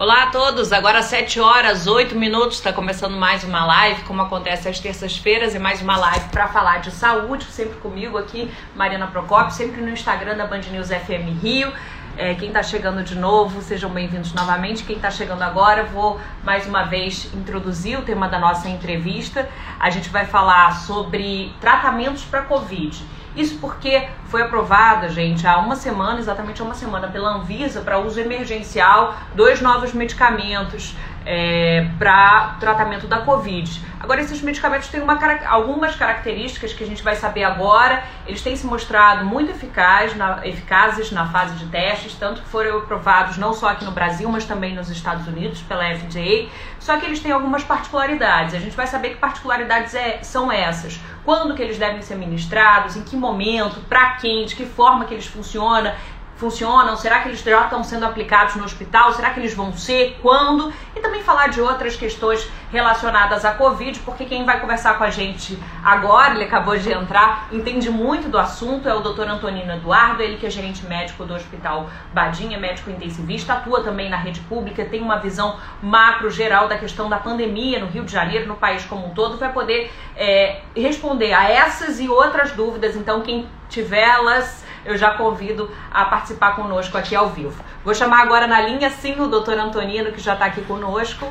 Olá a todos, agora 7 horas, 8 minutos, está começando mais uma live, como acontece às terças-feiras, e mais uma live para falar de saúde, sempre comigo aqui, Mariana Procopio, sempre no Instagram da Band News FM Rio. É, quem está chegando de novo, sejam bem-vindos novamente. Quem está chegando agora, vou mais uma vez introduzir o tema da nossa entrevista. A gente vai falar sobre tratamentos para Covid. Isso porque foi aprovada, gente, há uma semana, exatamente há uma semana, pela Anvisa para uso emergencial dois novos medicamentos é, para tratamento da Covid. Agora, esses medicamentos têm uma, algumas características que a gente vai saber agora. Eles têm se mostrado muito eficaz, na, eficazes na fase de testes, tanto que foram aprovados não só aqui no Brasil, mas também nos Estados Unidos pela FDA. Só que eles têm algumas particularidades. A gente vai saber que particularidades é, são essas. Quando que eles devem ser ministrados, em que momento, para de que forma que eles funcionam, funcionam? Será que eles já estão sendo aplicados no hospital? Será que eles vão ser? Quando? E também falar de outras questões relacionadas à Covid, porque quem vai conversar com a gente agora, ele acabou de entrar, entende muito do assunto, é o Dr. Antonino Eduardo, ele que é gerente médico do Hospital Badinha, médico intensivista, atua também na rede pública, tem uma visão macro geral da questão da pandemia no Rio de Janeiro, no país como um todo, vai poder é, responder a essas e outras dúvidas. Então, quem tiver elas eu já convido a participar conosco aqui ao vivo. Vou chamar agora na linha, sim, o doutor Antonino, que já está aqui conosco.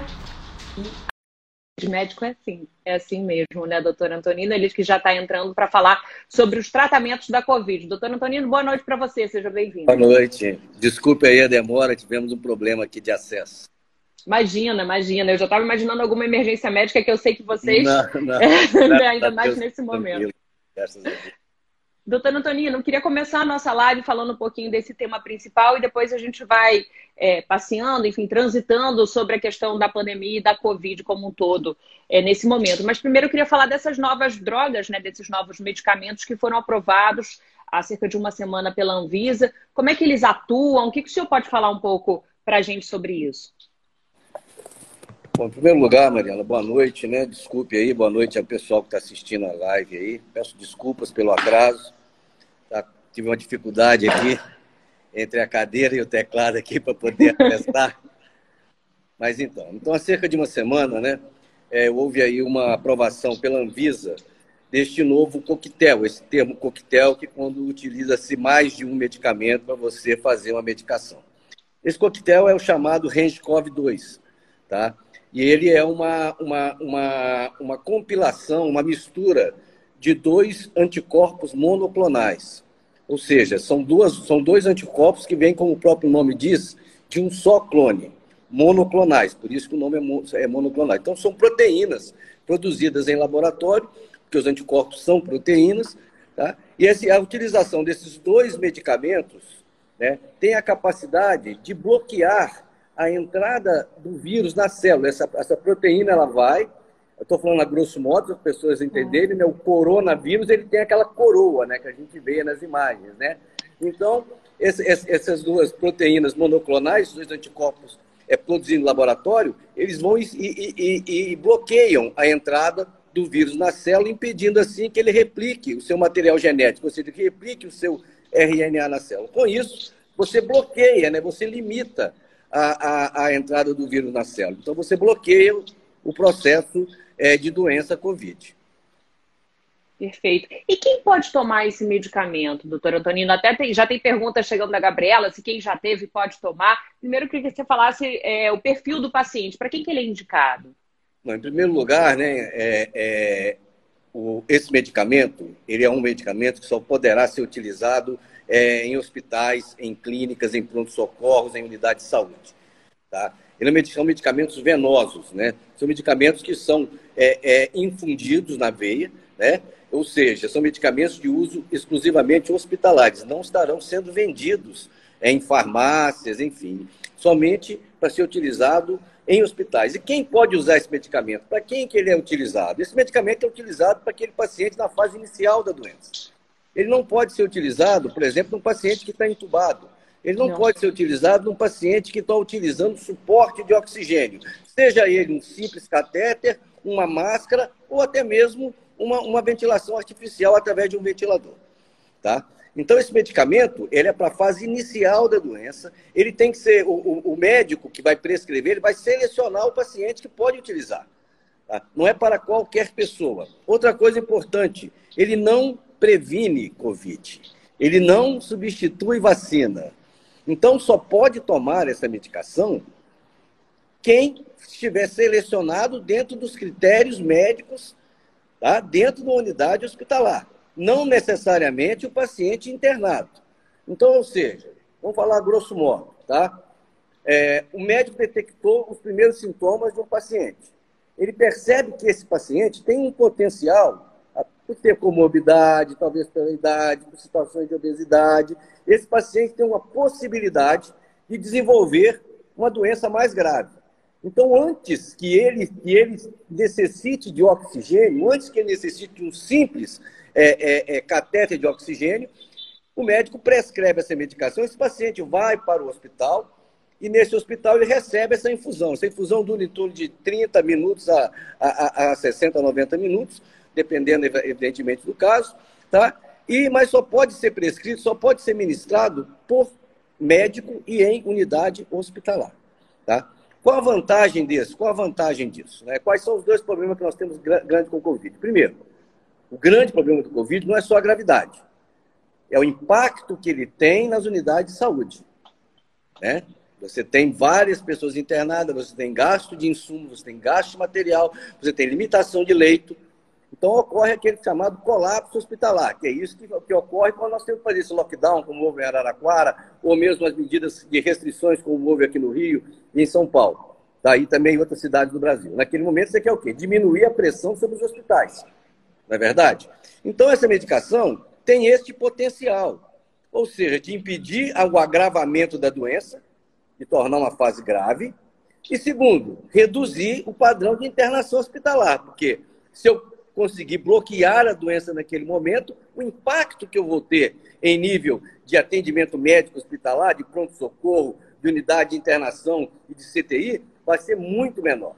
De médico é assim, é assim mesmo, né, doutor Antonino? Ele que já está entrando para falar sobre os tratamentos da Covid. Doutor Antonino, boa noite para você, seja bem-vindo. Boa noite. Desculpe aí a demora, tivemos um problema aqui de acesso. Imagina, imagina. Eu já estava imaginando alguma emergência médica que eu sei que vocês. Não, não, ainda mais nesse momento. Graças a Deus. Doutor Antonino, queria começar a nossa live falando um pouquinho desse tema principal e depois a gente vai é, passeando, enfim, transitando sobre a questão da pandemia e da Covid como um todo é, nesse momento. Mas primeiro eu queria falar dessas novas drogas, né, desses novos medicamentos que foram aprovados há cerca de uma semana pela Anvisa. Como é que eles atuam? O que, que o senhor pode falar um pouco para a gente sobre isso? Bom, em primeiro lugar, Mariana, boa noite, né? Desculpe aí, boa noite ao pessoal que está assistindo a live aí. Peço desculpas pelo atraso tive uma dificuldade aqui entre a cadeira e o teclado aqui para poder acessar. Mas então, então há cerca de uma semana, né, é, houve aí uma aprovação pela Anvisa deste novo coquetel, esse termo coquetel que quando utiliza-se mais de um medicamento para você fazer uma medicação. Esse coquetel é o chamado RANGE-COV 2, tá? E ele é uma, uma, uma, uma compilação, uma mistura de dois anticorpos monoclonais. Ou seja, são, duas, são dois anticorpos que vêm, como o próprio nome diz, de um só clone, monoclonais, por isso que o nome é, é monoclonal. Então, são proteínas produzidas em laboratório, porque os anticorpos são proteínas, tá? e a utilização desses dois medicamentos né, tem a capacidade de bloquear a entrada do vírus na célula. Essa, essa proteína ela vai eu estou falando a grosso modo, para as pessoas entenderem, né? o coronavírus ele tem aquela coroa né? que a gente vê nas imagens. Né? Então, esse, essas duas proteínas monoclonais, dois anticorpos é, produzidos no laboratório, eles vão e, e, e, e bloqueiam a entrada do vírus na célula, impedindo assim que ele replique o seu material genético, ou seja, que replique o seu RNA na célula. Com isso, você bloqueia, né? você limita a, a, a entrada do vírus na célula. Então, você bloqueia o processo é, de doença Covid. Perfeito. E quem pode tomar esse medicamento, doutor Antonino? Até tem, já tem perguntas chegando da Gabriela, se quem já teve pode tomar. Primeiro, eu queria que você falasse é, o perfil do paciente, para quem que ele é indicado? Bom, em primeiro lugar, né, é, é, o, esse medicamento, ele é um medicamento que só poderá ser utilizado é, em hospitais, em clínicas, em pronto-socorros, em unidades de saúde. Tá? Ele é são medicamentos venosos, né? São medicamentos que são é, é, infundidos na veia, né? Ou seja, são medicamentos de uso exclusivamente hospitalares, não estarão sendo vendidos em farmácias, enfim, somente para ser utilizado em hospitais. E quem pode usar esse medicamento? Para quem que ele é utilizado? Esse medicamento é utilizado para aquele paciente na fase inicial da doença. Ele não pode ser utilizado, por exemplo, num paciente que está entubado ele não, não, pode ser utilizado num paciente que está utilizando suporte de oxigênio, seja ele um simples catéter, uma máscara ou até mesmo uma, uma ventilação artificial através de um ventilador. Tá? Então, esse medicamento, ele é para a fase inicial da doença, ele tem que ser, o, o, o, médico que vai prescrever, ele vai selecionar o paciente que pode utilizar. Tá? Não é para qualquer pessoa. Outra coisa importante, ele não previne Covid, ele não substitui vacina. Então, só pode tomar essa medicação quem estiver selecionado dentro dos critérios médicos, tá? dentro da unidade hospitalar não necessariamente o paciente internado. Então, ou seja, vamos falar grosso modo, tá? É, o médico detectou os primeiros sintomas de um paciente. Ele percebe que esse paciente tem um potencial por ter comorbidade, talvez pela idade, por situações de obesidade. Esse paciente tem uma possibilidade de desenvolver uma doença mais grave. Então, antes que ele, que ele necessite de oxigênio, antes que ele necessite de um simples é, é, é, catéter de oxigênio, o médico prescreve essa medicação, esse paciente vai para o hospital e nesse hospital ele recebe essa infusão. Essa infusão dura em torno de 30 minutos a, a, a 60, 90 minutos, dependendo, evidentemente, do caso, tá? E, mas só pode ser prescrito, só pode ser ministrado por médico e em unidade hospitalar, tá? Qual a vantagem disso? Qual a vantagem disso? Né? Quais são os dois problemas que nós temos grandes com o Covid? Primeiro, o grande problema do Covid não é só a gravidade, é o impacto que ele tem nas unidades de saúde. Né? Você tem várias pessoas internadas, você tem gasto de insumo, você tem gasto de material, você tem limitação de leito. Então ocorre aquele chamado colapso hospitalar, que é isso que, que ocorre quando nós temos que fazer esse lockdown, como houve em Araraquara, ou mesmo as medidas de restrições, como houve aqui no Rio e em São Paulo. Daí também em outras cidades do Brasil. Naquele momento você quer o quê? Diminuir a pressão sobre os hospitais não é verdade? Então, essa medicação tem este potencial, ou seja, de impedir o agravamento da doença, de tornar uma fase grave, e segundo, reduzir o padrão de internação hospitalar, porque se eu conseguir bloquear a doença naquele momento, o impacto que eu vou ter em nível de atendimento médico hospitalar, de pronto-socorro, de unidade de internação e de CTI, vai ser muito menor.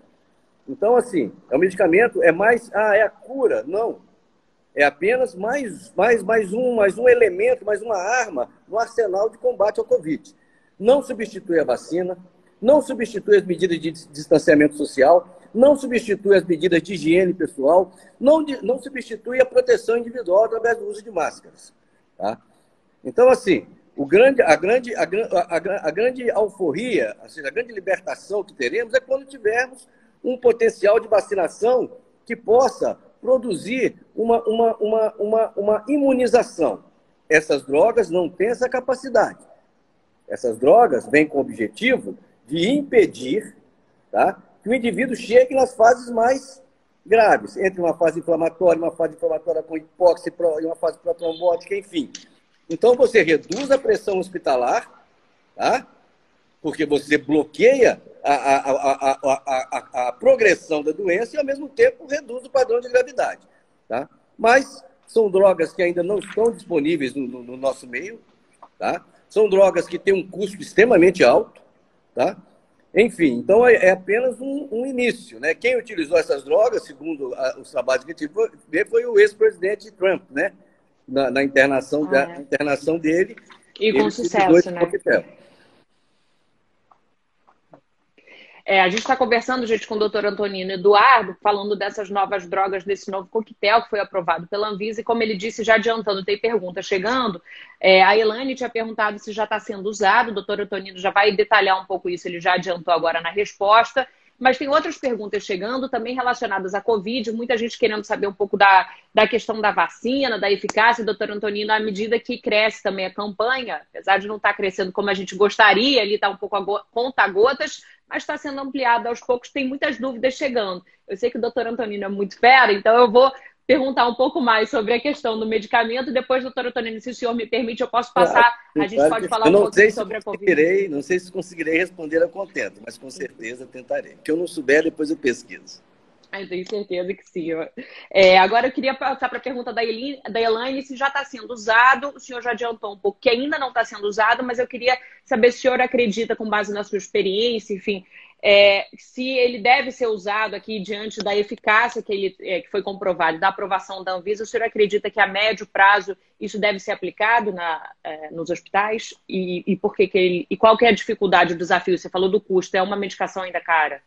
Então, assim, é um medicamento, é mais, ah, é a cura. Não. É apenas mais, mais, mais, um, mais um elemento, mais uma arma no arsenal de combate ao Covid. Não substitui a vacina, não substitui as medidas de distanciamento social, não substitui as medidas de higiene pessoal, não, não substitui a proteção individual através do uso de máscaras. Tá? Então, assim, o grande, a, grande, a, a, a grande alforria, seja, a grande libertação que teremos é quando tivermos um potencial de vacinação que possa produzir uma, uma, uma, uma, uma imunização. Essas drogas não têm essa capacidade. Essas drogas vêm com o objetivo de impedir tá, que o indivíduo chegue nas fases mais graves, entre uma fase inflamatória, uma fase inflamatória com hipóxia e uma fase protrombótica, enfim. Então, você reduz a pressão hospitalar, tá? porque você bloqueia a, a, a, a, progressão da doença e, ao mesmo tempo, reduz o padrão de gravidade. Tá? Mas são drogas que ainda não estão disponíveis no, no, no nosso meio. Tá? São drogas que têm um custo extremamente alto. Tá? Enfim, então é, é apenas um, um, início. Né? Quem utilizou essas drogas, segundo a, os trabalhos que tive, foi, foi o ex-presidente Trump, né? na, na internação, ah, da, é. internação dele. E com sucesso, né? Coquetel. É, a gente está conversando, gente, com o doutor Antonino Eduardo, falando dessas novas drogas, desse novo coquetel que foi aprovado pela Anvisa. E como ele disse, já adiantando, tem pergunta chegando. É, a Elaine tinha perguntado se já está sendo usado. O doutor Antonino já vai detalhar um pouco isso, ele já adiantou agora na resposta. Mas tem outras perguntas chegando também relacionadas à Covid, muita gente querendo saber um pouco da, da questão da vacina, da eficácia, doutor Antonino, à medida que cresce também a campanha, apesar de não estar tá crescendo como a gente gostaria, ali está um pouco a conta gotas, mas está sendo ampliada aos poucos, tem muitas dúvidas chegando. Eu sei que o doutor Antonino é muito fera, então eu vou perguntar um pouco mais sobre a questão do medicamento. Depois, doutor Antonino, se o senhor me permite, eu posso passar. a gente pode falar um pouquinho sobre a Covid. Não sei se conseguirei responder a contento, mas com certeza tentarei. O que eu não souber, depois eu pesquiso. Eu tenho certeza que sim. É, agora eu queria passar para a pergunta da, da Elaine se já está sendo usado. O senhor já adiantou um pouco que ainda não está sendo usado, mas eu queria saber se o senhor acredita, com base na sua experiência, enfim, é, se ele deve ser usado aqui diante da eficácia que, ele, é, que foi comprovada, da aprovação da Anvisa, o senhor acredita que a médio prazo isso deve ser aplicado na, é, nos hospitais? E, e, por que, que ele, e qual que é a dificuldade, o desafio? Você falou do custo, é uma medicação ainda cara?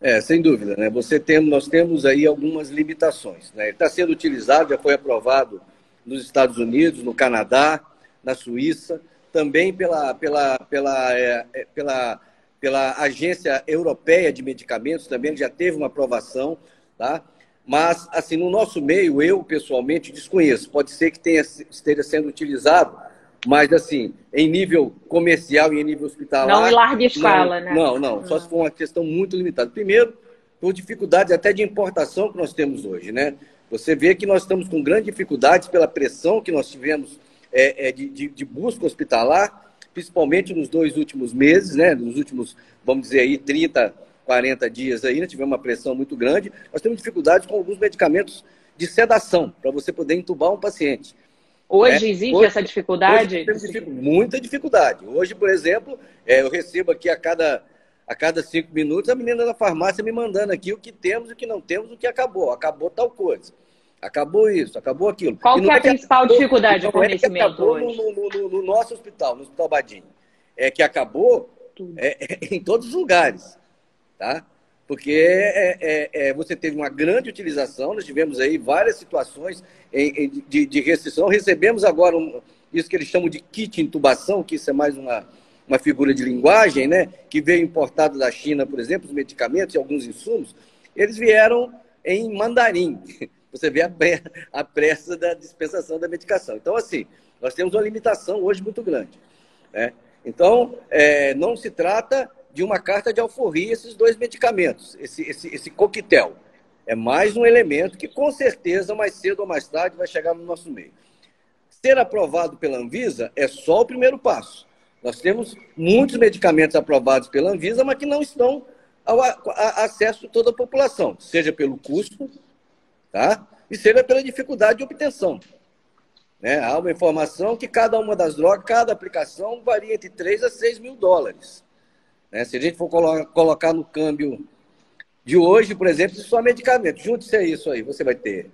É, sem dúvida, né? Você tem, nós temos aí algumas limitações. Né? Ele está sendo utilizado, já foi aprovado nos Estados Unidos, no Canadá, na Suíça, também pela, pela, pela, é, é pela pela Agência Europeia de Medicamentos, também já teve uma aprovação, tá? Mas, assim, no nosso meio, eu pessoalmente desconheço. Pode ser que tenha, esteja sendo utilizado, mas, assim, em nível comercial e em nível hospitalar. Não em larga escala, não, né? Não, não. Só se for uma questão muito limitada. Primeiro, por dificuldades até de importação que nós temos hoje, né? Você vê que nós estamos com grandes dificuldades pela pressão que nós tivemos é, é, de, de, de busca hospitalar principalmente nos dois últimos meses, né? Nos últimos, vamos dizer aí, 30, 40 dias aí, né? tivemos uma pressão muito grande. Nós temos dificuldade com alguns medicamentos de sedação, para você poder entubar um paciente. Hoje né? existe hoje, essa dificuldade? Hoje muita dificuldade. Hoje, por exemplo, é, eu recebo aqui a cada, a cada cinco minutos a menina da farmácia me mandando aqui o que temos, o que não temos, o que acabou. Acabou tal coisa. Acabou isso, acabou aquilo. Qual que é a principal acabou, dificuldade de fornecimento é hoje? No, no, no, nosso hospital, no Hospital Badinho. É que acabou é, é, em todos os lugares, tá? Porque é, é, é, você teve uma grande utilização, nós tivemos aí várias situações de, de, restrição. Recebemos agora um, isso que eles chamam de kit intubação, que isso é mais uma, uma figura de linguagem, né? Que veio importado da China, por exemplo, os medicamentos e alguns insumos. Eles vieram em mandarim você vê a, a pressa da dispensação da medicação. Então, assim, nós temos uma limitação hoje muito grande. Né? Então, é, não se trata de uma carta de alforria esses dois medicamentos, esse, esse, esse coquetel. É mais um elemento que, com certeza, mais cedo ou mais tarde, vai chegar no nosso meio. Ser aprovado pela Anvisa é só o primeiro passo. Nós temos muitos medicamentos aprovados pela Anvisa, mas que não estão ao acesso de toda a população, seja pelo custo, tá? e seja pela dificuldade de obtenção. Né? Há uma informação que cada uma das drogas, cada aplicação varia entre 3 a 6 mil dólares. Né? Se a gente for colocar no câmbio de hoje, por exemplo, só medicamento, junte-se a isso aí, você vai ter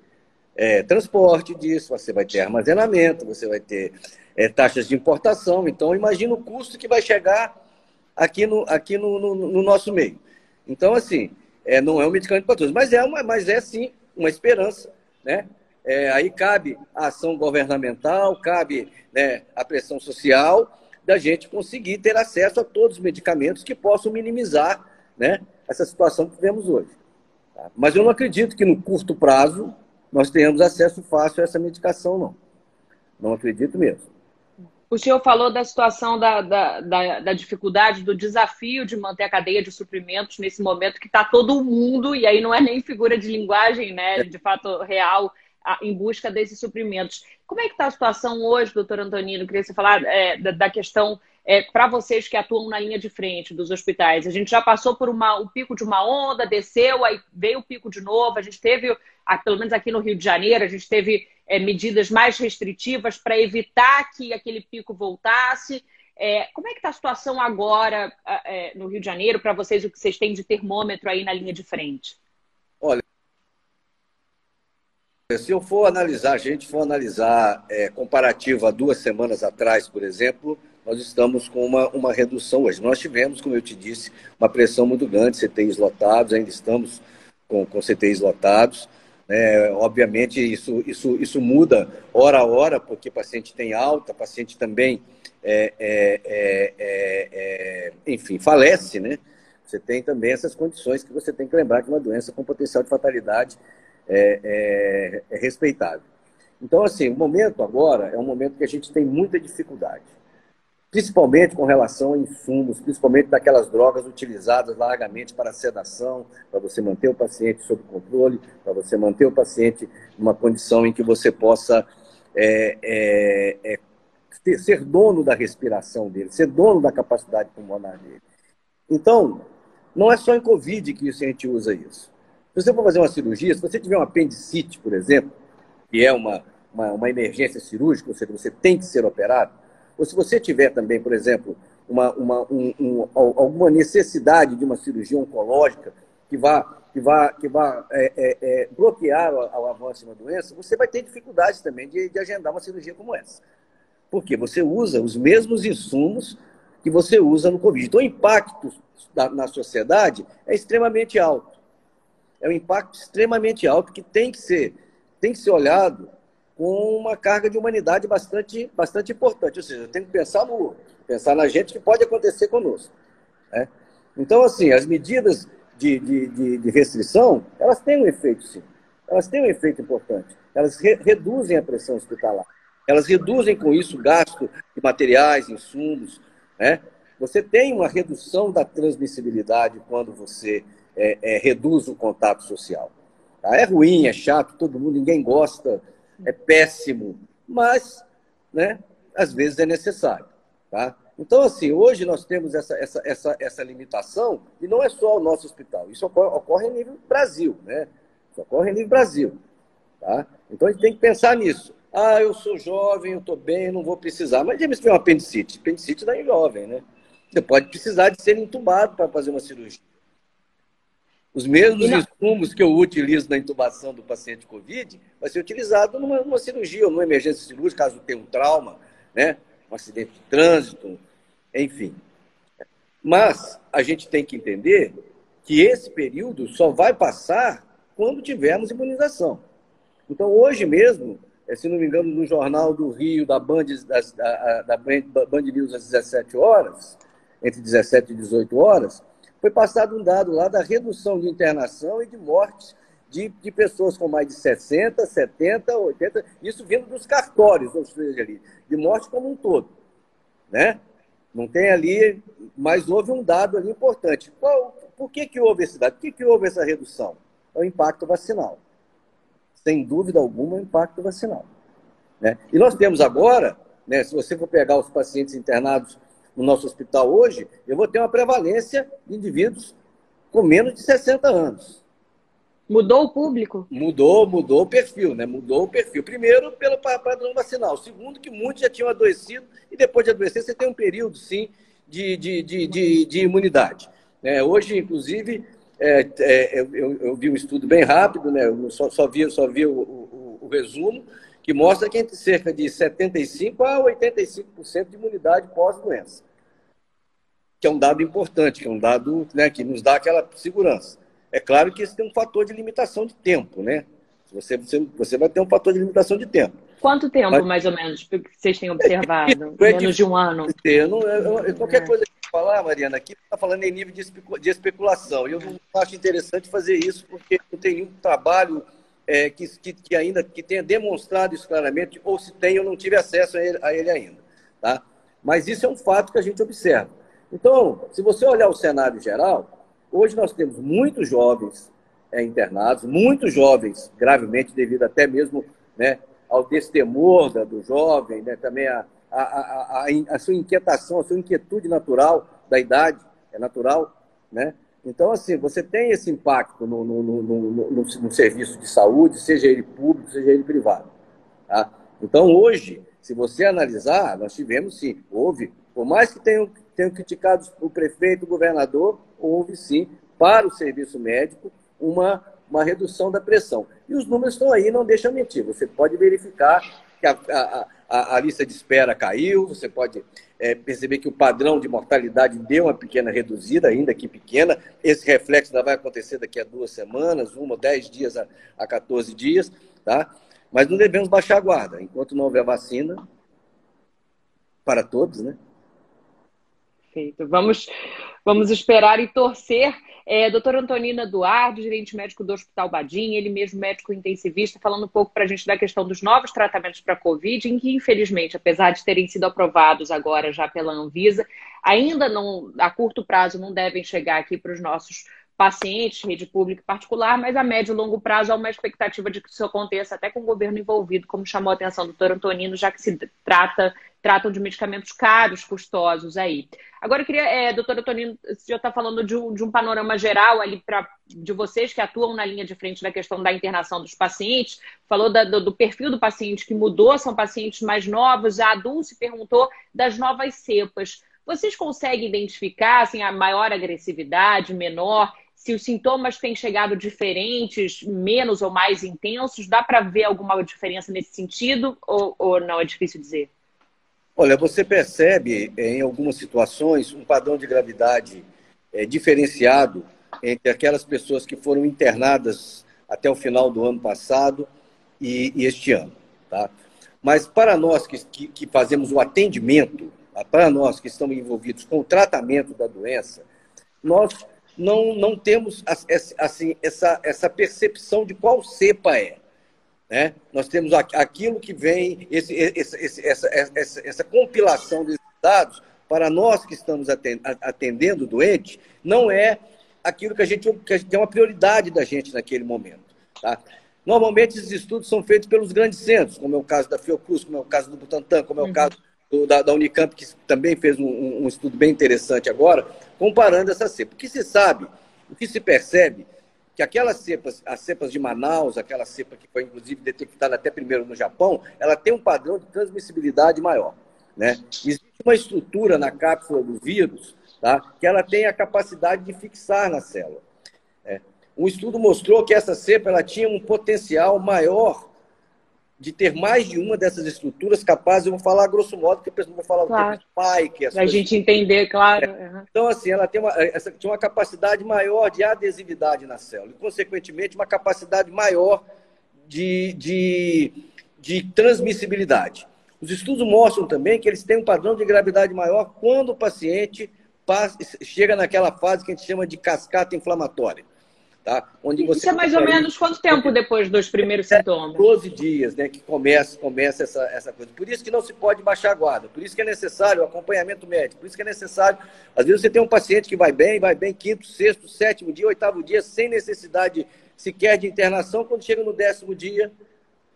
é, transporte disso, você vai ter armazenamento, você vai ter é, taxas de importação. Então, imagina o custo que vai chegar aqui no, aqui no, no, no nosso meio. Então, assim, é, não é um medicamento para todos, mas é, uma, mas é sim uma esperança, né? É, aí cabe a ação governamental, cabe né, a pressão social da gente conseguir ter acesso a todos os medicamentos que possam minimizar né, essa situação que vivemos hoje. Tá? Mas eu não acredito que no curto prazo nós tenhamos acesso fácil a essa medicação, não. Não acredito mesmo. O senhor falou da situação da, da, da, da, dificuldade, do desafio de manter a cadeia de suprimentos nesse momento que está todo mundo, e aí não é nem figura de linguagem, né, de fato real, em busca desses suprimentos. Como é que está a situação hoje, doutor Antonino? Queria você falar é, da, da, questão é, para vocês que atuam na linha de frente dos hospitais. A gente já passou por uma, o pico de uma onda, desceu, aí veio o pico de novo. A gente teve, pelo menos aqui no Rio de Janeiro, a gente teve é, medidas mais restritivas para evitar que aquele pico voltasse. É, como é que está a situação agora é, no Rio de Janeiro para vocês, o que vocês têm de termômetro aí na linha de frente? Olha, se eu for analisar, a gente for analisar é, comparativo a duas semanas atrás, por exemplo, nós estamos com uma, uma redução hoje. Nós tivemos, como eu te disse, uma pressão muito grande, CTIs lotados, ainda estamos com, com CTIs lotados. É, obviamente, isso, isso, isso muda hora a hora, porque paciente tem alta, paciente também, é é, é, é, é, enfim, falece, né? Você tem também essas condições que você tem que lembrar que uma doença com potencial de fatalidade é, é respeitável. Então, assim, o momento agora é um momento que a gente tem muita dificuldade principalmente com relação a insumos, principalmente daquelas drogas utilizadas largamente para sedação, para você manter o paciente sob controle, para você manter o paciente numa condição em que você possa é, é, é, ter, ser dono da respiração dele, ser dono da capacidade pulmonar dele. Então, não é só em Covid que a gente usa isso. Se você for fazer uma cirurgia, se você tiver um apendicite, por exemplo, que é uma, uma, uma emergência cirúrgica, ou seja, você tem que ser operado, ou se você tiver também, por exemplo, uma, uma, um, um, alguma necessidade de uma cirurgia oncológica que vá, que vá, que vá é, é, é, bloquear o, o, avanço de uma doença, você vai ter dificuldades também de, de agendar uma cirurgia como essa. Porque você usa os mesmos insumos que você usa no Covid. Então, o impacto da, na sociedade é extremamente alto. É um impacto extremamente alto que tem que ser, tem que ser olhado com uma carga de humanidade bastante, bastante importante. Ou seja, tem que pensar no pensar na gente que pode acontecer conosco. Né? Então, assim, as medidas de, de, de, restrição, elas têm um efeito, sim. Elas têm um efeito importante. Elas re reduzem a pressão hospitalar. Elas reduzem, com isso, o gasto de materiais, insumos. Né? Você tem uma redução da transmissibilidade quando você é, é, reduz o contato social. Tá? É ruim, é chato, todo mundo, ninguém gosta, é péssimo, mas, né, às vezes é necessário. Tá? Então, assim, hoje nós temos essa, essa, essa, essa limitação, e não é só o nosso hospital, isso ocorre, ocorre em nível Brasil, né? Isso ocorre em nível Brasil. Tá? Então a gente tem que pensar nisso. Ah, eu sou jovem, eu estou bem, não vou precisar. Mas já me tem uma apendicite. Apendicite não é jovem, né? Você pode precisar de ser entubado para fazer uma cirurgia. Os mesmos insumos que eu utilizo na intubação do paciente COVID vai ser utilizado numa, numa cirurgia ou numa emergência cirúrgica, caso tenha um trauma, né? um acidente de trânsito, enfim. Mas a gente tem que entender que esse período só vai passar quando tivermos imunização. Então, hoje mesmo, eh, se não me engano, no Jornal do Rio, da Band, da, da Band News às 17 horas, entre 17 e 18 horas, foi passado um dado lá da redução de internação e de mortes de, de pessoas com mais de 60, 70, 80, isso vindo dos cartórios, ou seja, ali, de morte como um todo. Né? Não tem ali, mas houve um dado ali importante. Qual, por que, que houve esse dado? Por que, que houve essa redução? É o impacto vacinal. Sem dúvida alguma, é o impacto vacinal. Né? E nós temos agora, né, se você for pegar os pacientes internados no nosso hospital hoje, eu vou ter uma prevalência de indivíduos com menos de 60 anos. Mudou o público? Mudou, mudou o perfil, né? Mudou o perfil. Primeiro, pelo padrão vacinal. Segundo, que muitos já tinham adoecido e depois de adoecer, você tem um período, sim, de, de, de, de, de imunidade. É, hoje, inclusive, é, é, eu, eu, vi um estudo bem rápido, né? Eu só, só vi, só vi o, o, o resumo, que mostra que entre cerca de 75% a 85% de imunidade pós-doença. Que é um dado importante, que é um dado né, que nos dá aquela segurança. É claro que isso tem um fator de limitação de tempo, né? Você, você, você vai ter um fator de limitação de tempo. Quanto tempo, Mas, mais ou menos, que vocês têm observado? É, menos de um ano? Eu não, eu, eu, qualquer é. coisa que falar, Mariana, aqui está falando em nível de, de especulação. E eu não acho interessante fazer isso, porque não tem nenhum trabalho é, que, que, ainda que tenha demonstrado isso claramente, ou se tem, eu não tive acesso a ele, a ele ainda. Tá? Mas isso é um fato que a gente observa. Então, se você olhar o cenário geral, hoje nós temos muitos jovens é, internados, muitos jovens gravemente, devido até mesmo né, ao destemor da, do jovem, né, também a, a, a, a, sua inquietação, a sua inquietude natural da idade, é natural, né? Então, assim, você tem esse impacto no, no, no, no, serviço de saúde, seja ele público, seja ele privado. Tá? Então, hoje, se você analisar, nós tivemos sim, houve, por mais que tenham, tenham criticado o prefeito, o governador, houve sim, para o serviço médico, uma, uma redução da pressão. E os números estão aí, não deixam mentir. Você pode verificar que a, a, a, a lista de espera caiu, você pode é, perceber que o padrão de mortalidade deu uma pequena reduzida, ainda que pequena. Esse reflexo ainda vai acontecer daqui a duas semanas, uma, dez dias a, a 14 dias, tá? Mas não devemos baixar a guarda. Enquanto não houver vacina, para todos, né? Perfeito. Vamos, vamos esperar e torcer é, doutora Antonina Duarte, gerente médico do Hospital Badim, ele mesmo médico intensivista, falando um pouco para a gente da questão dos novos tratamentos para a Covid, em que, infelizmente, apesar de terem sido aprovados agora já pela Anvisa, ainda não, a curto prazo, não devem chegar aqui para os nossos pacientes, rede pública e particular, mas a médio e longo prazo há uma expectativa de que isso aconteça até com o governo envolvido, como chamou a atenção o doutor Antonino, já que se trata tratam de medicamentos caros, custosos aí. Agora eu queria, é, doutora Antonino, você já está falando de um, de um, panorama geral ali pra, de vocês que atuam na linha de frente da questão da internação dos pacientes, falou da, do, do, perfil do paciente que mudou, são pacientes mais novos, a Dulce perguntou das novas cepas. Vocês conseguem identificar assim, a maior agressividade, menor? Se os sintomas têm chegado diferentes, menos ou mais intensos, dá para ver alguma diferença nesse sentido ou, ou não é difícil dizer? Olha, você percebe em algumas situações um padrão de gravidade é, diferenciado entre aquelas pessoas que foram internadas até o final do ano passado e, e este ano. Tá? Mas para nós que, que, que fazemos o atendimento, tá? para nós que estamos envolvidos com o tratamento da doença, nós não, não temos assim, essa, essa percepção de qual cepa é. Né? Nós temos aquilo que vem, esse, esse, essa, essa, essa compilação desses dados, para nós que estamos atendendo o doente, não é aquilo que a gente, que a gente tem uma prioridade da gente naquele momento. Tá? Normalmente, esses estudos são feitos pelos grandes centros, como é o caso da Fiocruz, como é o caso do Butantan, como é o uhum. caso do, da, da, Unicamp, que também fez um, um, estudo bem interessante agora, comparando essa cepa. O que se sabe, o que se percebe, que aquelas cepas, as cepas de Manaus, aquela cepa que foi inclusive detectada até primeiro no Japão, ela tem um padrão de transmissibilidade maior. Né? Existe uma estrutura na cápsula do vírus tá? que ela tem a capacidade de fixar na célula. É. Um estudo mostrou que essa cepa ela tinha um potencial maior de ter mais de uma dessas estruturas capazes, eu vou falar grosso modo, porque eu não vou falar claro. o spike. Para a gente entender, claro. É. Então, assim, ela tem uma, essa, tinha uma capacidade maior de adesividade na célula, e, consequentemente, uma capacidade maior de, de, de transmissibilidade. Os estudos mostram também que eles têm um padrão de gravidade maior quando o paciente passa, chega naquela fase que a gente chama de cascata inflamatória. Tá? Onde você Isso é mais ou menos quanto tempo depois dos primeiros é, sintomas? 12 dias, né, que começa, começa essa, essa coisa. Por isso que não se pode baixar a guarda, por isso que é necessário o acompanhamento médico, por isso que é necessário. Às vezes você tem um paciente que vai bem, vai bem quinto, sexto, sétimo dia, oitavo dia, sem necessidade sequer de internação, quando chega no décimo dia,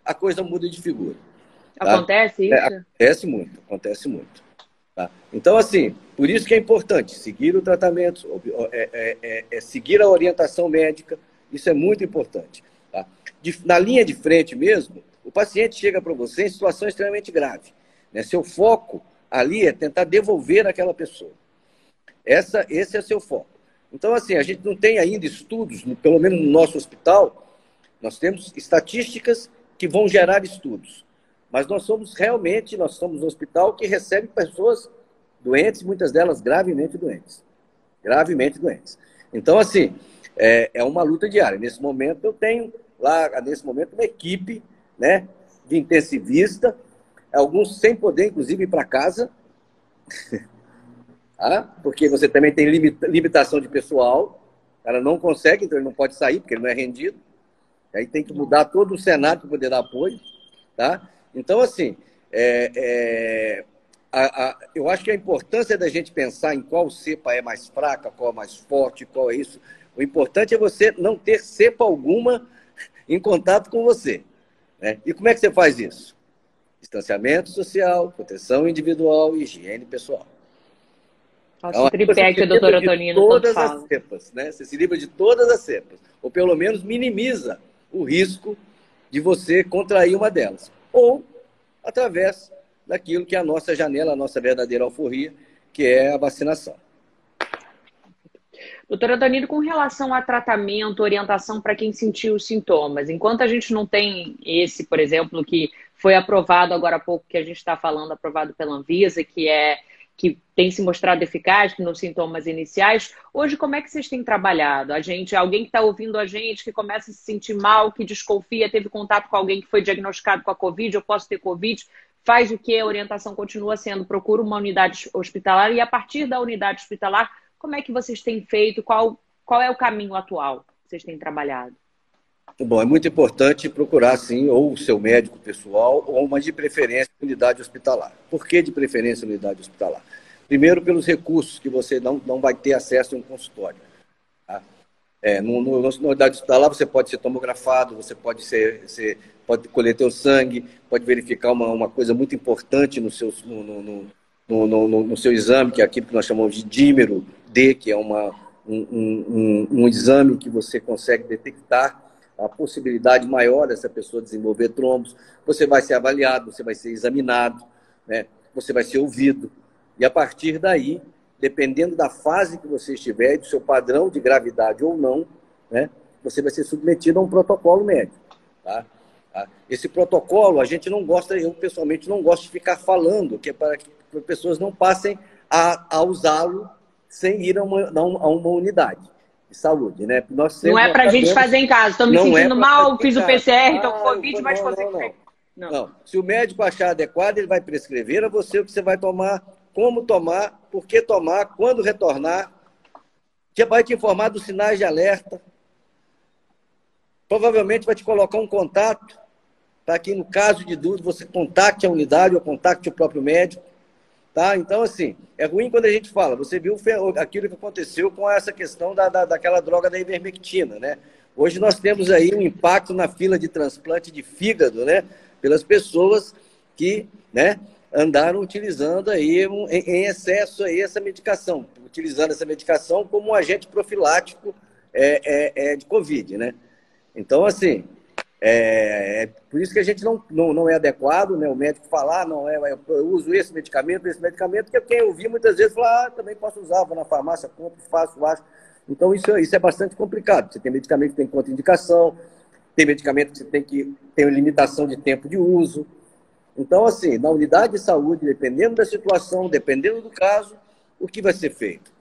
a coisa muda de figura. Tá? Acontece isso? É, acontece muito, acontece muito. Tá? Então, assim, por isso que é importante seguir o tratamento, é, é, é, é seguir a orientação médica, isso é muito importante. Tá? De, na linha de frente mesmo, o paciente chega para você em situação extremamente grave. Né? Seu foco ali é tentar devolver aquela pessoa. Essa, esse é seu foco. Então, assim, a gente não tem ainda estudos, pelo menos no nosso hospital, nós temos estatísticas que vão gerar estudos. Mas nós somos realmente, nós somos um hospital que recebe pessoas doentes, muitas delas gravemente doentes. Gravemente doentes. Então, assim, é, é uma luta diária. Nesse momento, eu tenho lá, nesse momento, uma equipe né, de intensivista, alguns sem poder, inclusive, ir para casa, ah, porque você também tem limitação de pessoal, ela não consegue, então ele não pode sair, porque ele não é rendido. Aí tem que mudar todo o Senado para poder dar apoio. Tá? Então, assim, é, é, a, a, eu acho que a importância da gente pensar em qual cepa é mais fraca, qual é mais forte, qual é isso. O importante é você não ter cepa alguma em contato com você. Né? E como é que você faz isso? Distanciamento social, proteção individual e higiene pessoal. Nossa, é tripé que o doutor Antonino todas as cepas, né? Você se livra de todas as cepas. Ou pelo menos minimiza o risco de você contrair uma delas ou através daquilo que é a nossa janela, a nossa verdadeira alforria, que é a vacinação. Doutora Danilo, com relação a tratamento, orientação para quem sentiu os sintomas, enquanto a gente não tem esse, por exemplo, que foi aprovado agora há pouco, que a gente está falando, aprovado pela Anvisa, que é que tem se mostrado eficaz nos sintomas iniciais. Hoje, como é que vocês têm trabalhado? A gente, alguém que está ouvindo a gente, que começa a se sentir mal, que desconfia, teve contato com alguém que foi diagnosticado com a Covid, eu posso ter Covid, faz o que? A orientação continua sendo, procura uma unidade hospitalar e a partir da unidade hospitalar, como é que vocês têm feito? Qual, qual é o caminho atual que vocês têm trabalhado? Bom, é muito importante procurar, sim, ou o seu médico pessoal, ou uma de preferência unidade hospitalar. Por que de preferência unidade hospitalar? Primeiro, pelos recursos que você não, não vai ter acesso em um consultório. Tá? É, no, no, na unidade hospitalar, você pode ser tomografado, você pode ser, ser pode colher teu sangue, pode verificar uma, uma coisa muito importante no seu, no, no, no, seu exame, que é aquilo que nós chamamos de dímero D, que é uma, um, um, um, exame que você consegue detectar a possibilidade maior dessa pessoa desenvolver trombos. Você vai ser avaliado, você vai ser examinado, né? você vai ser ouvido. E a partir daí, dependendo da fase que você estiver, do seu padrão de gravidade ou não, né, você vai ser submetido a um protocolo médico. Tá? tá? Esse protocolo, a gente não gosta, eu pessoalmente não gosto de ficar falando, que é para que as pessoas não passem a, a usá-lo sem ir a uma, a uma unidade de saúde, né? Nós não é para a gente fazer em casa. Estou me não é sentindo é mal, fiz o PCR, então ah, Covid, mas você não, não. não. Se o médico achar adequado, ele vai prescrever a você o que você vai tomar, como tomar, por que tomar, quando retornar. Vai te informar dos sinais de alerta. Provavelmente vai te colocar um contato para que, no caso de dúvida, você contacte a unidade ou contacte o próprio médico. Tá? Então, assim, é ruim quando a gente fala. Você viu aquilo que aconteceu com essa questão da, da, daquela droga da ivermectina, né? Hoje nós temos aí um impacto na fila de transplante de fígado, né? Pelas pessoas que, né? Andaram utilizando aí em, em, excesso aí essa medicação, utilizando essa medicação como um agente profilático é, é, é de Covid, né? Então, assim, é, é, por isso que a gente não, não, não é adequado, né? O médico falar, ah, não é, eu uso esse medicamento, esse medicamento, porque quem ouvir muitas vezes fala, ah, também posso usar, vou na farmácia, compro, faço, acho. Então isso, isso é bastante complicado. Você tem medicamento que tem contraindicação, tem medicamento que você tem que tem limitação de tempo de uso. Então, assim, na unidade de saúde, dependendo da situação, dependendo do caso, o que vai ser feito?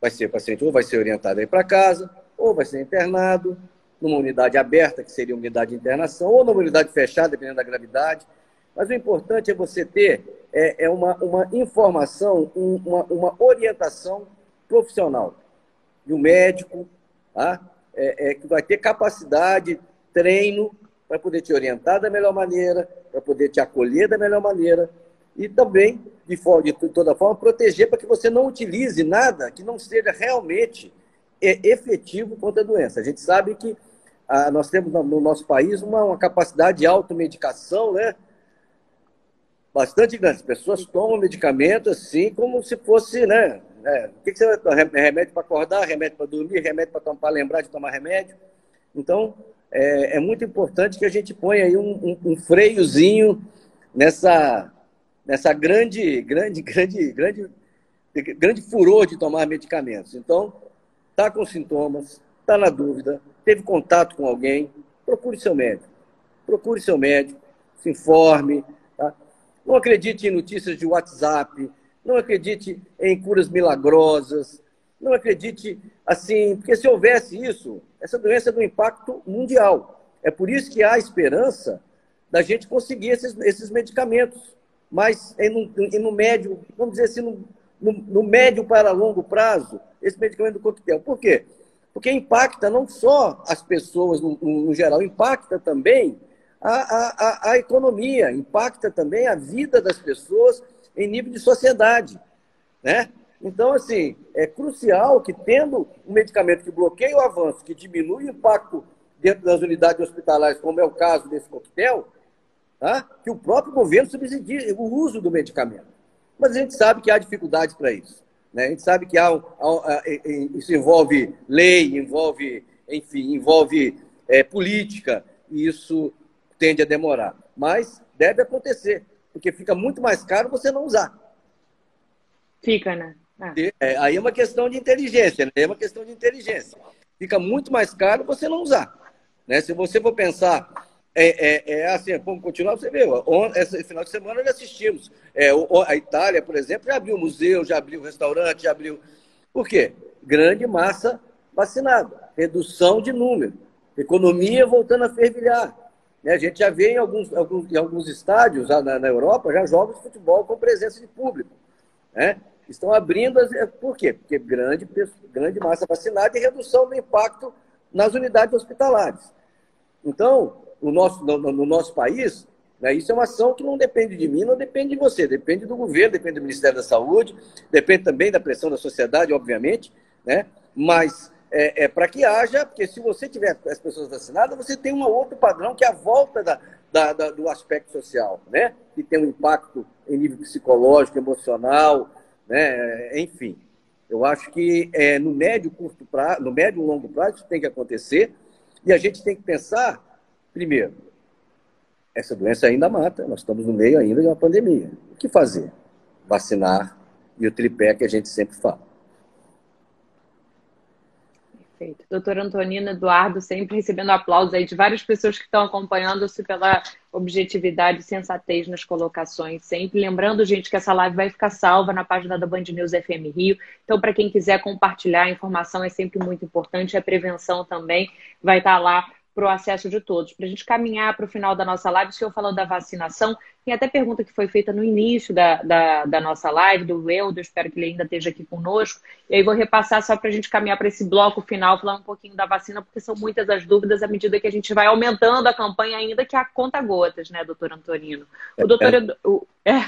Vai ser o paciente ou vai ser orientado aí para casa, ou vai ser internado, numa unidade aberta, que seria uma unidade de internação, ou numa unidade fechada, dependendo da gravidade. Mas o importante é você ter é, é uma, uma informação, um, uma, uma orientação profissional de um médico, tá? é, é, que vai ter capacidade, treino, para poder te orientar da melhor maneira, para poder te acolher da melhor maneira e também, de, forma, de toda forma, proteger para que você não utilize nada que não seja realmente é, efetivo contra a doença. A gente sabe que nós temos no nosso país uma, uma capacidade de automedicação, né? Bastante grande. As pessoas tomam medicamento assim como se fosse, né? É, o que, que você Remédio para acordar, remédio para dormir, remédio para lembrar de tomar remédio. Então, é, é, muito importante que a gente ponha aí um, um, um, freiozinho nessa, nessa grande, grande, grande, grande, grande furor de tomar medicamentos. Então, tá com sintomas, tá na dúvida, teve contato com alguém, procure seu médico. Procure seu médico, se informe. Tá? Não acredite em notícias de WhatsApp, não acredite em curas milagrosas, não acredite assim, porque se houvesse isso, essa doença é do impacto mundial. É por isso que há esperança da gente conseguir esses, esses medicamentos. Mas no, no médio, vamos dizer assim, no, no, no médio para longo prazo, esse medicamento do coquetel. Por quê? Porque impacta não só as pessoas no, no geral, impacta também a, a, a, economia, impacta também a vida das pessoas em nível de sociedade, né? Então, assim, é crucial que, tendo um medicamento que bloqueia o avanço, que diminui o impacto dentro das unidades hospitalares, como é o caso desse coquetel, tá? que o próprio governo subsidie o uso do medicamento. Mas a gente sabe que há dificuldades para isso. Né? A gente sabe que há, há, isso envolve lei, envolve, enfim, envolve é, política, e isso tende a demorar. Mas deve acontecer, porque fica muito mais caro você não usar. Fica, né? Ah. É, aí é uma questão de inteligência, né? é uma questão de inteligência. Fica muito mais caro você não usar. Né? Se você for pensar é, é, é, assim, vamos continuar, você vê, esse final de semana nós assistimos. É, a Itália, por exemplo, já abriu museu, já abriu restaurante, já abriu. Por quê? Grande massa vacinada, redução de número, economia voltando a fervilhar. Né? A gente já vê em alguns, alguns, em alguns estádios na, na Europa já jogos de futebol com presença de público. Né? Estão abrindo. As... Por quê? Porque grande, grande massa vacinada e redução do impacto nas unidades hospitalares. Então, no nosso, no, no nosso país, né, isso é uma ação que não depende de mim, não depende de você, depende do governo, depende do Ministério da Saúde, depende também da pressão da sociedade, obviamente, né? mas é, é para que haja, porque se você tiver as pessoas vacinadas, você tem um outro padrão que é a volta da, da, da, do aspecto social, né? que tem um impacto em nível psicológico, emocional, né? enfim. Eu acho que é, no médio curto prazo, no médio e longo prazo isso tem que acontecer e a gente tem que pensar Primeiro, essa doença ainda mata, nós estamos no meio ainda de uma pandemia. O que fazer? Vacinar, e o tripé que a gente sempre fala. Perfeito. Doutora Antonina Eduardo, sempre recebendo aplausos aí de várias pessoas que estão acompanhando-se pela objetividade e sensatez nas colocações, sempre. Lembrando, gente, que essa live vai ficar salva na página da Band News FM Rio. Então, para quem quiser compartilhar, a informação é sempre muito importante, a prevenção também vai estar lá para o acesso de todos. Para a gente caminhar para o final da nossa live, o senhor falou da vacinação, tem até pergunta que foi feita no início da, da, da nossa live, do Eldo, espero que ele ainda esteja aqui conosco. E aí vou repassar só para a gente caminhar para esse bloco final, falar um pouquinho da vacina, porque são muitas as dúvidas à medida que a gente vai aumentando a campanha, ainda que a conta gotas, né, doutor Antonino? O doutor é. o, é,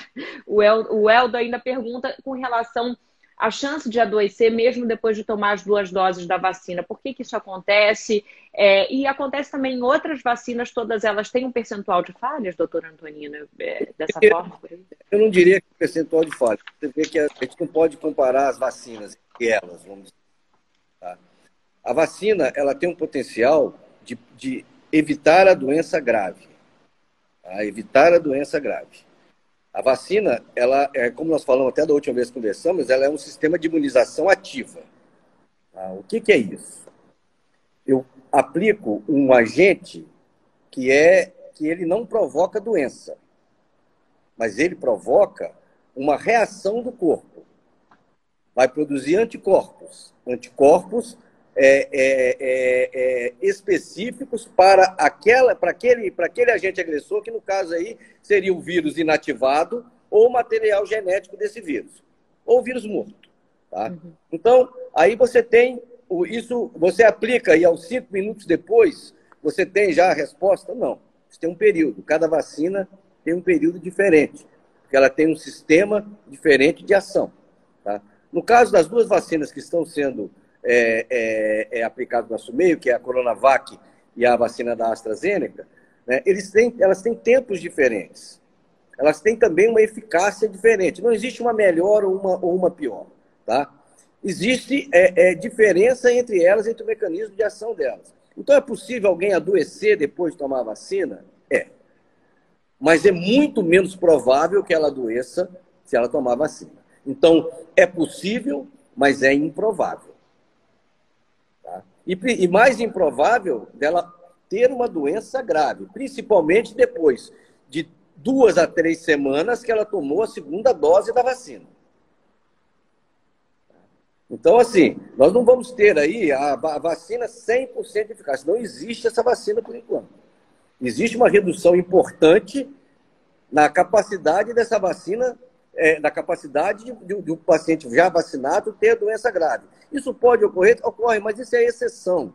o, El, o Eldo ainda pergunta com relação a chance de adoecer mesmo depois de tomar as duas doses da vacina. Por que, que isso acontece? É, e acontece também em outras vacinas, todas elas têm um percentual de falhas, doutora Antonina, é, dessa eu, forma? Eu não diria que percentual de falhas. Você vê que a gente não pode comparar as vacinas entre elas, vamos dizer. Tá? A vacina ela tem um potencial de, de evitar a doença grave. Tá? Evitar a doença grave. A vacina, ela é, como nós falamos até da última vez que conversamos, ela é um sistema de imunização ativa. Tá? O que, que é isso? Eu aplico um agente que é que ele não provoca doença, mas ele provoca uma reação do corpo. Vai produzir anticorpos. Anticorpos é, é, é, é, específicos para, aquela, para, aquele, para aquele agente agressor, que no caso aí seria o vírus inativado ou o material genético desse vírus, ou o vírus morto. Tá? Uhum. Então, aí você tem o, isso, você aplica e aos cinco minutos depois você tem já a resposta? Não. Você tem um período. Cada vacina tem um período diferente, porque ela tem um sistema diferente de ação. Tá? No caso das duas vacinas que estão sendo é, é, é aplicado no nosso meio, que é a Coronavac e a vacina da AstraZeneca, né, eles têm, elas têm tempos diferentes. Elas têm também uma eficácia diferente. Não existe uma melhor ou uma, ou uma pior. Tá? Existe é, é, diferença entre elas, entre o mecanismo de ação delas. Então, é possível alguém adoecer depois de tomar a vacina? É. Mas é muito menos provável que ela adoeça se ela tomar a vacina. Então, é possível, mas é improvável. E, e mais improvável dela ter uma doença grave, principalmente depois de duas a três semanas que ela tomou a segunda dose da vacina. Então, assim, nós não vamos ter aí a, vacina 100% eficaz. Não existe essa vacina por enquanto. Existe uma redução importante na capacidade dessa vacina é, da capacidade de, de, de, um paciente já vacinado ter doença grave. Isso pode ocorrer? Ocorre, mas isso é exceção.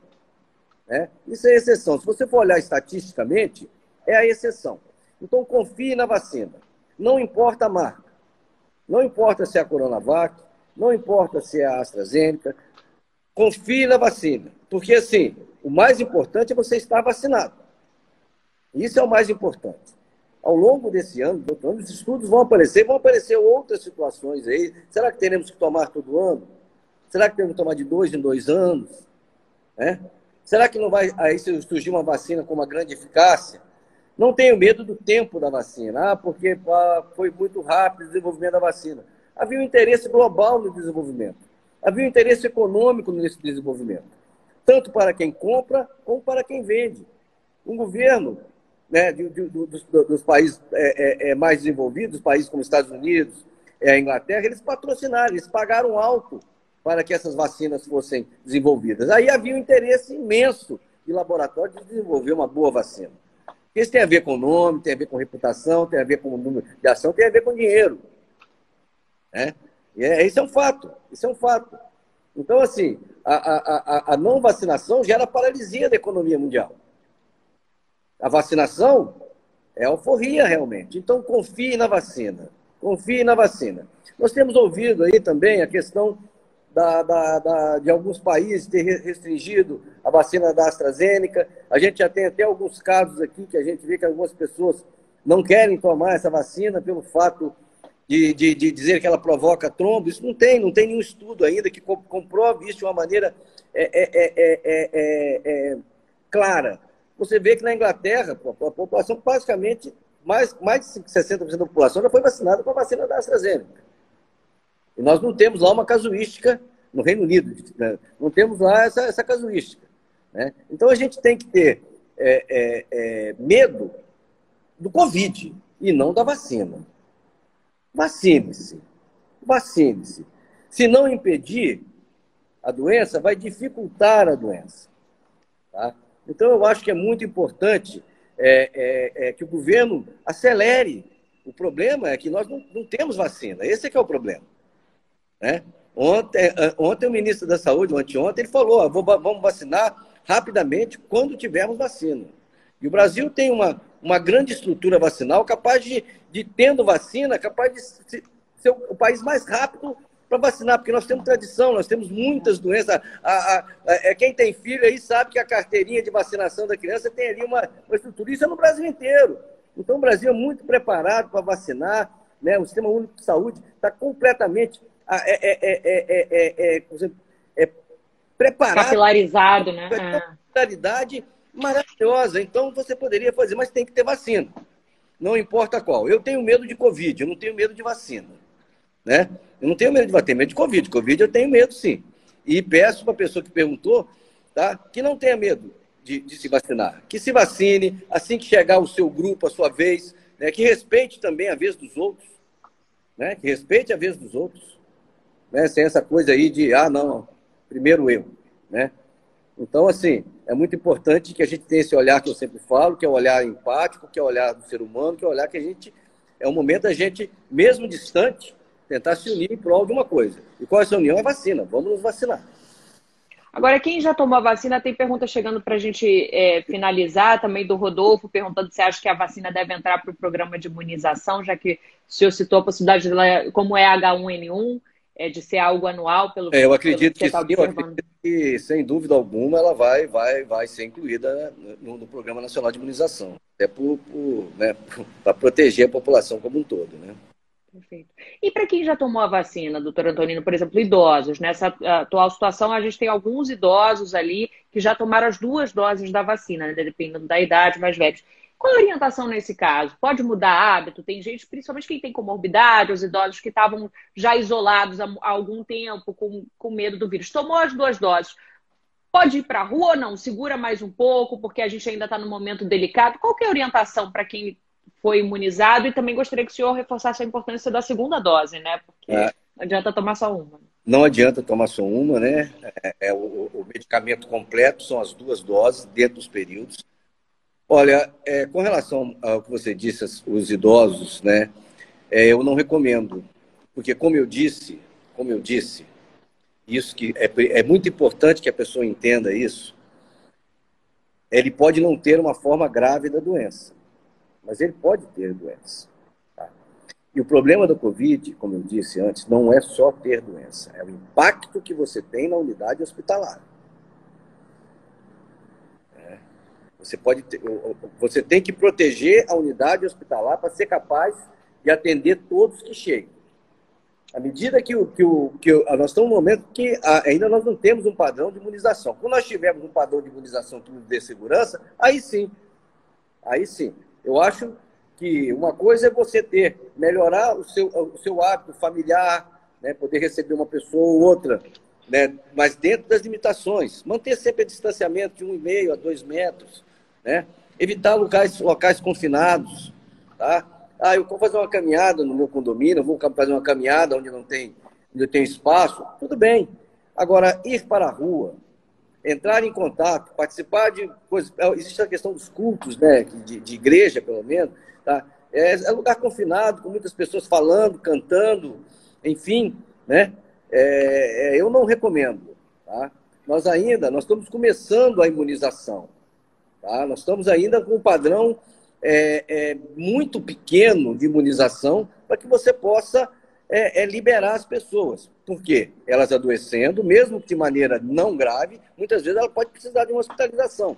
Né? Isso é exceção. Se você for olhar estatisticamente, é a exceção. Então, confie na vacina. Não importa a marca. Não importa se é a Coronavac, não importa se é a AstraZeneca. Confie na vacina. Porque, assim, o mais importante é você estar vacinado. Isso é o mais importante ao longo desse ano, doutor, os estudos vão aparecer, vão aparecer outras situações aí. Será que teremos que tomar todo ano? Será que temos que tomar de dois em dois anos? É? Será que não vai aí surgir uma vacina com uma grande eficácia? Não tenho medo do tempo da vacina, ah, porque ah, foi muito rápido o desenvolvimento da vacina. Havia um interesse global no desenvolvimento. Havia um interesse econômico nesse desenvolvimento. Tanto para quem compra, como para quem vende. Um governo né, de, de, dos, dos, países é, é, é, mais desenvolvidos, países como Estados Unidos, é, Inglaterra, eles patrocinaram, eles pagaram alto para que essas vacinas fossem desenvolvidas. Aí havia um interesse imenso de laboratório de desenvolver uma boa vacina. Isso tem a ver com nome, tem a ver com reputação, tem a ver com número de ação, tem a ver com dinheiro. Né? E é, isso é um fato, isso é um fato. Então, assim, a, a, a, a não vacinação gera paralisia da economia mundial. A vacinação é alforria, realmente. Então, confie na vacina. Confie na vacina. Nós temos ouvido aí também a questão da, da, da, de alguns países ter restringido a vacina da AstraZeneca. A gente já tem até alguns casos aqui que a gente vê que algumas pessoas não querem tomar essa vacina pelo fato de, de, de dizer que ela provoca trombo. Isso não tem, não tem nenhum estudo ainda que comprove isso de uma maneira é, é, é, é clara você vê que na Inglaterra, a população praticamente, mais, mais de 60% da população já foi vacinada com a vacina da AstraZeneca. E nós não temos lá uma casuística no Reino Unido, né? não temos lá essa, essa casuística. Né? Então a gente tem que ter é, é, é, medo do Covid e não da vacina. Vacine-se. Vacine-se. Se não impedir a doença, vai dificultar a doença. Tá? Então, eu acho que é muito importante é, é, é que o governo acelere. O problema é que nós não, não temos vacina. Esse é que é o problema. Né? Ontem, ontem o ministro da Saúde, anteontem, ele falou: vou, vamos vacinar rapidamente quando tivermos vacina. E o Brasil tem uma, uma grande estrutura vacinal capaz de, de tendo vacina, capaz de ser o país mais rápido para vacinar, porque nós temos tradição, nós temos muitas doenças. A, a, a, é, quem tem filho aí sabe que a carteirinha de vacinação da criança tem ali uma, uma estrutura. Isso é no Brasil inteiro. Então, o Brasil é muito preparado para vacinar, né? o Sistema Único de Saúde está completamente é, é, é, preparado. Capilarizado, né? Uma capilaridade maravilhosa. Então, você poderia fazer, mas tem que ter vacina. Não importa qual. Eu tenho medo de Covid, eu não tenho medo de vacina. Né? Eu não tenho medo de ter medo de Covid. Covid eu tenho medo, sim. E peço para a pessoa que perguntou tá, que não tenha medo de, de, se vacinar. Que se vacine assim que chegar o seu grupo, a sua vez. Né? Que respeite também a vez dos outros. Né? Que respeite a vez dos outros. Né? Sem essa coisa aí de, ah, não, primeiro eu. Né? Então, assim, é muito importante que a gente tenha esse olhar que eu sempre falo, que é o olhar empático, que é o olhar do ser humano, que é o olhar que a gente. É o momento da gente, mesmo distante, tentar se unir em prol de uma coisa. E qual é essa união? É vacina. Vamos nos vacinar. Agora, quem já tomou a vacina, tem pergunta chegando para a gente é, finalizar, também do Rodolfo, perguntando se acha que a vacina deve entrar para o programa de imunização, já que o senhor citou a possibilidade de, como é H1N1, é, de ser algo anual, pelo é, eu acredito que, que, tá sim, eu acredito que, sem dúvida alguma, ela vai, vai, vai ser incluída no, no Programa Nacional de Imunização, até né, para proteger a população como um todo, né? Perfeito. E para quem já tomou a vacina, doutor Antonino, por exemplo, idosos, nessa atual situação, a gente tem alguns idosos ali que já tomaram as duas doses da vacina, né, dependendo da idade, mais velhos. Qual a orientação nesse caso? Pode mudar hábito? Tem gente, principalmente quem tem comorbidade, os idosos que estavam já isolados há, algum tempo, com, com medo do vírus. Tomou as duas doses. Pode ir para a rua ou não? Segura mais um pouco, porque a gente ainda está num momento delicado. Qual é a orientação para quem foi imunizado e também gostaria que o senhor reforçasse a importância da segunda dose, né? Porque é. não adianta tomar só uma. Não adianta tomar só uma, né? É, é o, o, medicamento completo são as duas doses dentro dos períodos. Olha, é, com relação ao que você disse, os idosos, né? É, eu não recomendo, porque como eu disse, como eu disse, isso que é, é muito importante que a pessoa entenda isso. Ele pode não ter uma forma grave da doença mas ele pode ter doença. Tá? E o problema do Covid, como eu disse antes, não é só ter doença, é o impacto que você tem na unidade hospitalar. É. Você, pode ter, você tem que proteger a unidade hospitalar para ser capaz de atender todos que chegam. À medida que, o, que, o, que o, nós estamos num momento que ainda nós não temos um padrão de imunização. Quando nós tivermos um padrão de imunização que nos dê segurança, aí sim, aí sim, eu acho que uma coisa é você ter, melhorar o seu, o seu hábito familiar, né, poder receber uma pessoa ou outra, né, mas dentro das limitações. Manter sempre o distanciamento de um e meio a dois metros, né? evitar locais, locais confinados. Tá? Ah, eu vou fazer uma caminhada no meu condomínio, vou fazer uma caminhada onde não tem, onde tem espaço, tudo bem. Agora, ir para a rua, entrar em contato, participar de coisas. É, existe a questão dos cultos, né? De, de igreja, pelo menos. Tá? É, é, lugar confinado, com muitas pessoas falando, cantando, enfim, né? É, é, eu não recomendo. Tá? Nós ainda, nós estamos começando a imunização. Tá? Nós estamos ainda com um padrão é, é, muito pequeno de imunização para que você possa é, é, liberar as pessoas. Por quê? Elas adoecendo, mesmo de maneira não grave, muitas vezes ela pode precisar de uma hospitalização.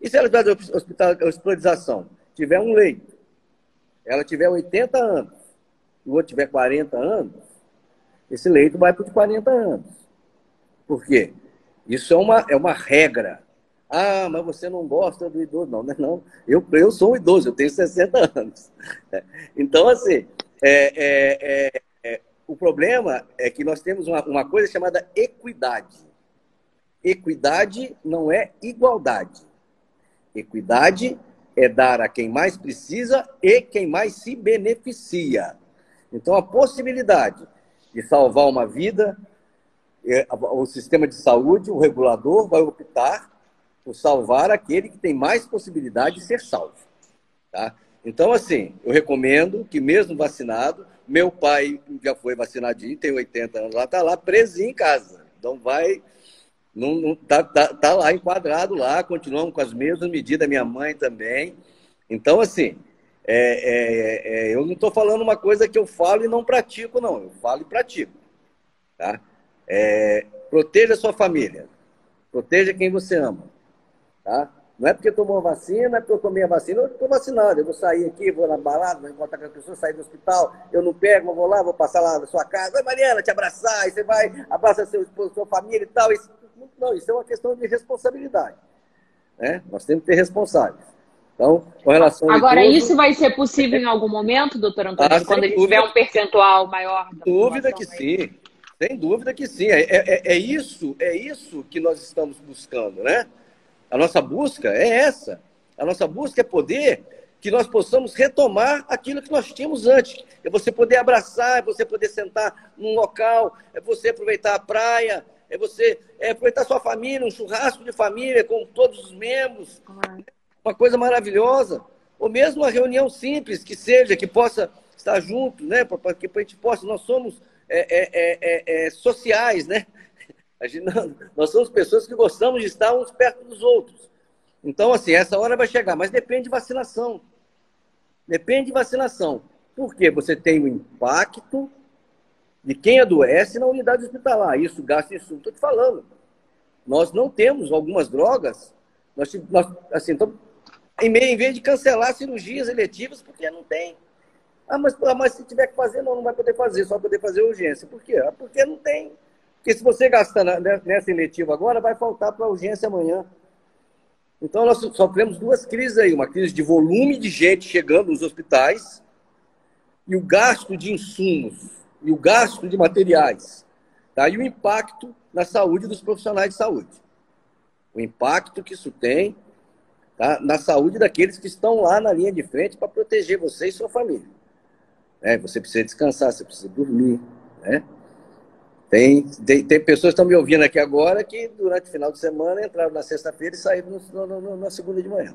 E se ela tiver hospitalização, tiver um leito, ela tiver 80 anos, e o outro tiver 40 anos, esse leito vai para os 40 anos. Por quê? Isso é uma, é uma regra. Ah, mas você não gosta do idoso. Não, não, é não. Eu, eu sou um idoso, eu tenho 60 anos. Então, assim, é, é, é, é, o problema é que nós temos uma, uma coisa chamada equidade. Equidade não é igualdade. Equidade é dar a quem mais precisa e quem mais se beneficia. Então, a possibilidade de salvar uma vida, é, o sistema de saúde, o regulador vai optar por salvar aquele que tem mais possibilidade de ser salvo. Tá? Então, assim, eu recomendo que, mesmo vacinado, meu pai já foi vacinadinho, tem 80 anos lá, está lá presinho em casa. Então, vai. Não, não tá, tá, tá lá enquadrado lá, continuamos com as mesmas medidas, minha mãe também. Então, assim, é, é, é, eu não estou falando uma coisa que eu falo e não pratico, não. Eu falo e pratico. Tá? É, proteja a sua família. Proteja quem você ama. Tá? Não é porque tomou vacina, é porque eu tomei a vacina. Eu estou vacinado. Eu vou sair aqui, vou na balada, vou encontrar com as pessoas, sair do hospital. Eu não pego, eu vou lá, vou passar lá na sua casa. Oi, Mariana, te abraçar. E você vai, abraça seu esposo, sua família e tal. Isso, não, isso é uma questão de responsabilidade. Né? Nós temos que ter responsáveis. Então, com relação Agora, idoso, isso vai ser possível em algum momento, doutor Antônio, ah, quando ele tiver um percentual maior? Sem dúvida que sim. Sem dúvida que sim. É, é, é, isso, é isso que nós estamos buscando, né? A nossa busca é essa. A nossa busca é poder que nós possamos retomar aquilo que nós tínhamos antes. É você poder abraçar, é você poder sentar num local, é você aproveitar a praia, é você é aproveitar sua família, um churrasco de família com todos os membros. Uma coisa maravilhosa. Ou mesmo uma reunião simples, que seja, que possa estar junto, né? Para que a gente possa. Nós somos é, é, é, é, é sociais, né? Gente, nós somos pessoas que gostamos de estar uns perto dos outros. Então, assim, essa hora vai chegar, mas depende de vacinação. Depende de vacinação. Porque você tem o impacto de quem adoece na unidade hospitalar. Isso gasta isso. Estou te falando. Nós não temos algumas drogas. Nós, nós assim, então, em, em vez de cancelar cirurgias eletivas, porque não tem. Ah, mas, mas se tiver que fazer, não, não vai poder fazer, só poder fazer urgência. Por quê? Ah, porque não tem. Porque se você gastar nessa eletiva agora, vai faltar para urgência amanhã. Então, nós sofremos duas crises aí: uma crise de volume de gente chegando nos hospitais e o gasto de insumos e o gasto de materiais. Tá? E o impacto na saúde dos profissionais de saúde. O impacto que isso tem tá? na saúde daqueles que estão lá na linha de frente para proteger você e sua família. É, você precisa descansar, você precisa dormir. Né? Tem, tem, tem pessoas que estão me ouvindo aqui agora que durante o final de semana entraram na sexta-feira e saíram no, no, no, na segunda de manhã.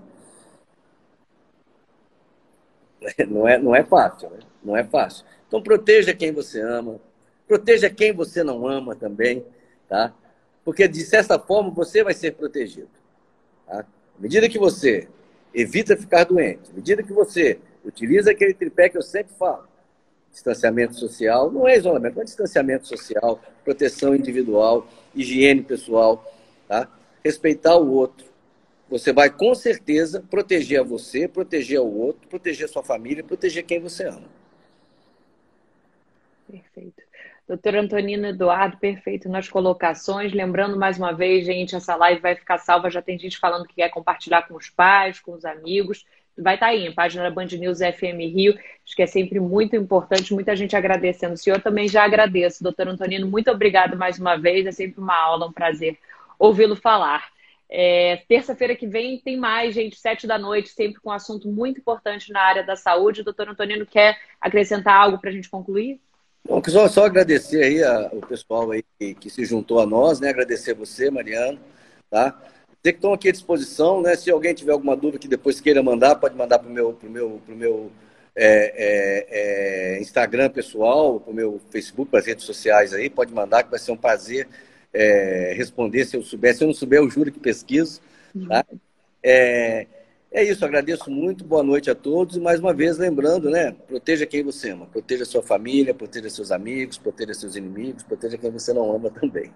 Não é, não é fácil, né? Não é fácil. Então proteja quem você ama, proteja quem você não ama também, tá? Porque de certa forma você vai ser protegido. Tá? À medida que você evita ficar doente, à medida que você utiliza aquele tripé que eu sempre falo, distanciamento social, não é isolamento, é distanciamento social, proteção individual, higiene pessoal, tá? respeitar o outro. Você vai com certeza proteger a você, proteger o outro, proteger a sua família, proteger quem você ama. Perfeito. Doutor Antonino Eduardo, perfeito nas colocações. Lembrando mais uma vez, gente, essa live vai ficar salva. Já tem gente falando que quer compartilhar com os pais, com os amigos. Vai estar tá aí, página da Band News FM Rio. Acho que é sempre muito importante. Muita gente agradecendo. O senhor também já agradeço. Doutor Antonino, muito obrigado mais uma vez. É sempre uma aula, um prazer ouvi-lo falar. É, Terça-feira que vem tem mais, gente, sete da noite, sempre com um assunto muito importante na área da saúde. Doutor Antonino, quer acrescentar algo para a gente concluir? Bom, só, só agradecer aí a, o pessoal aí que, que, se juntou a nós, né? Agradecer você, Mariano, tá? Dizer que estão aqui à disposição, né? Se alguém tiver alguma dúvida que depois queira mandar, pode mandar para o meu, pro meu, pro meu é, é, é, Instagram pessoal, para o meu Facebook, para as redes sociais aí, pode mandar, que vai ser um prazer é, responder se eu souber. Se eu não souber, eu juro que pesquiso, tá? É, é isso, agradeço muito, boa noite a todos e mais uma vez lembrando, né? Proteja quem você ama, proteja sua família, proteja seus amigos, proteja seus inimigos, proteja quem você não ama também.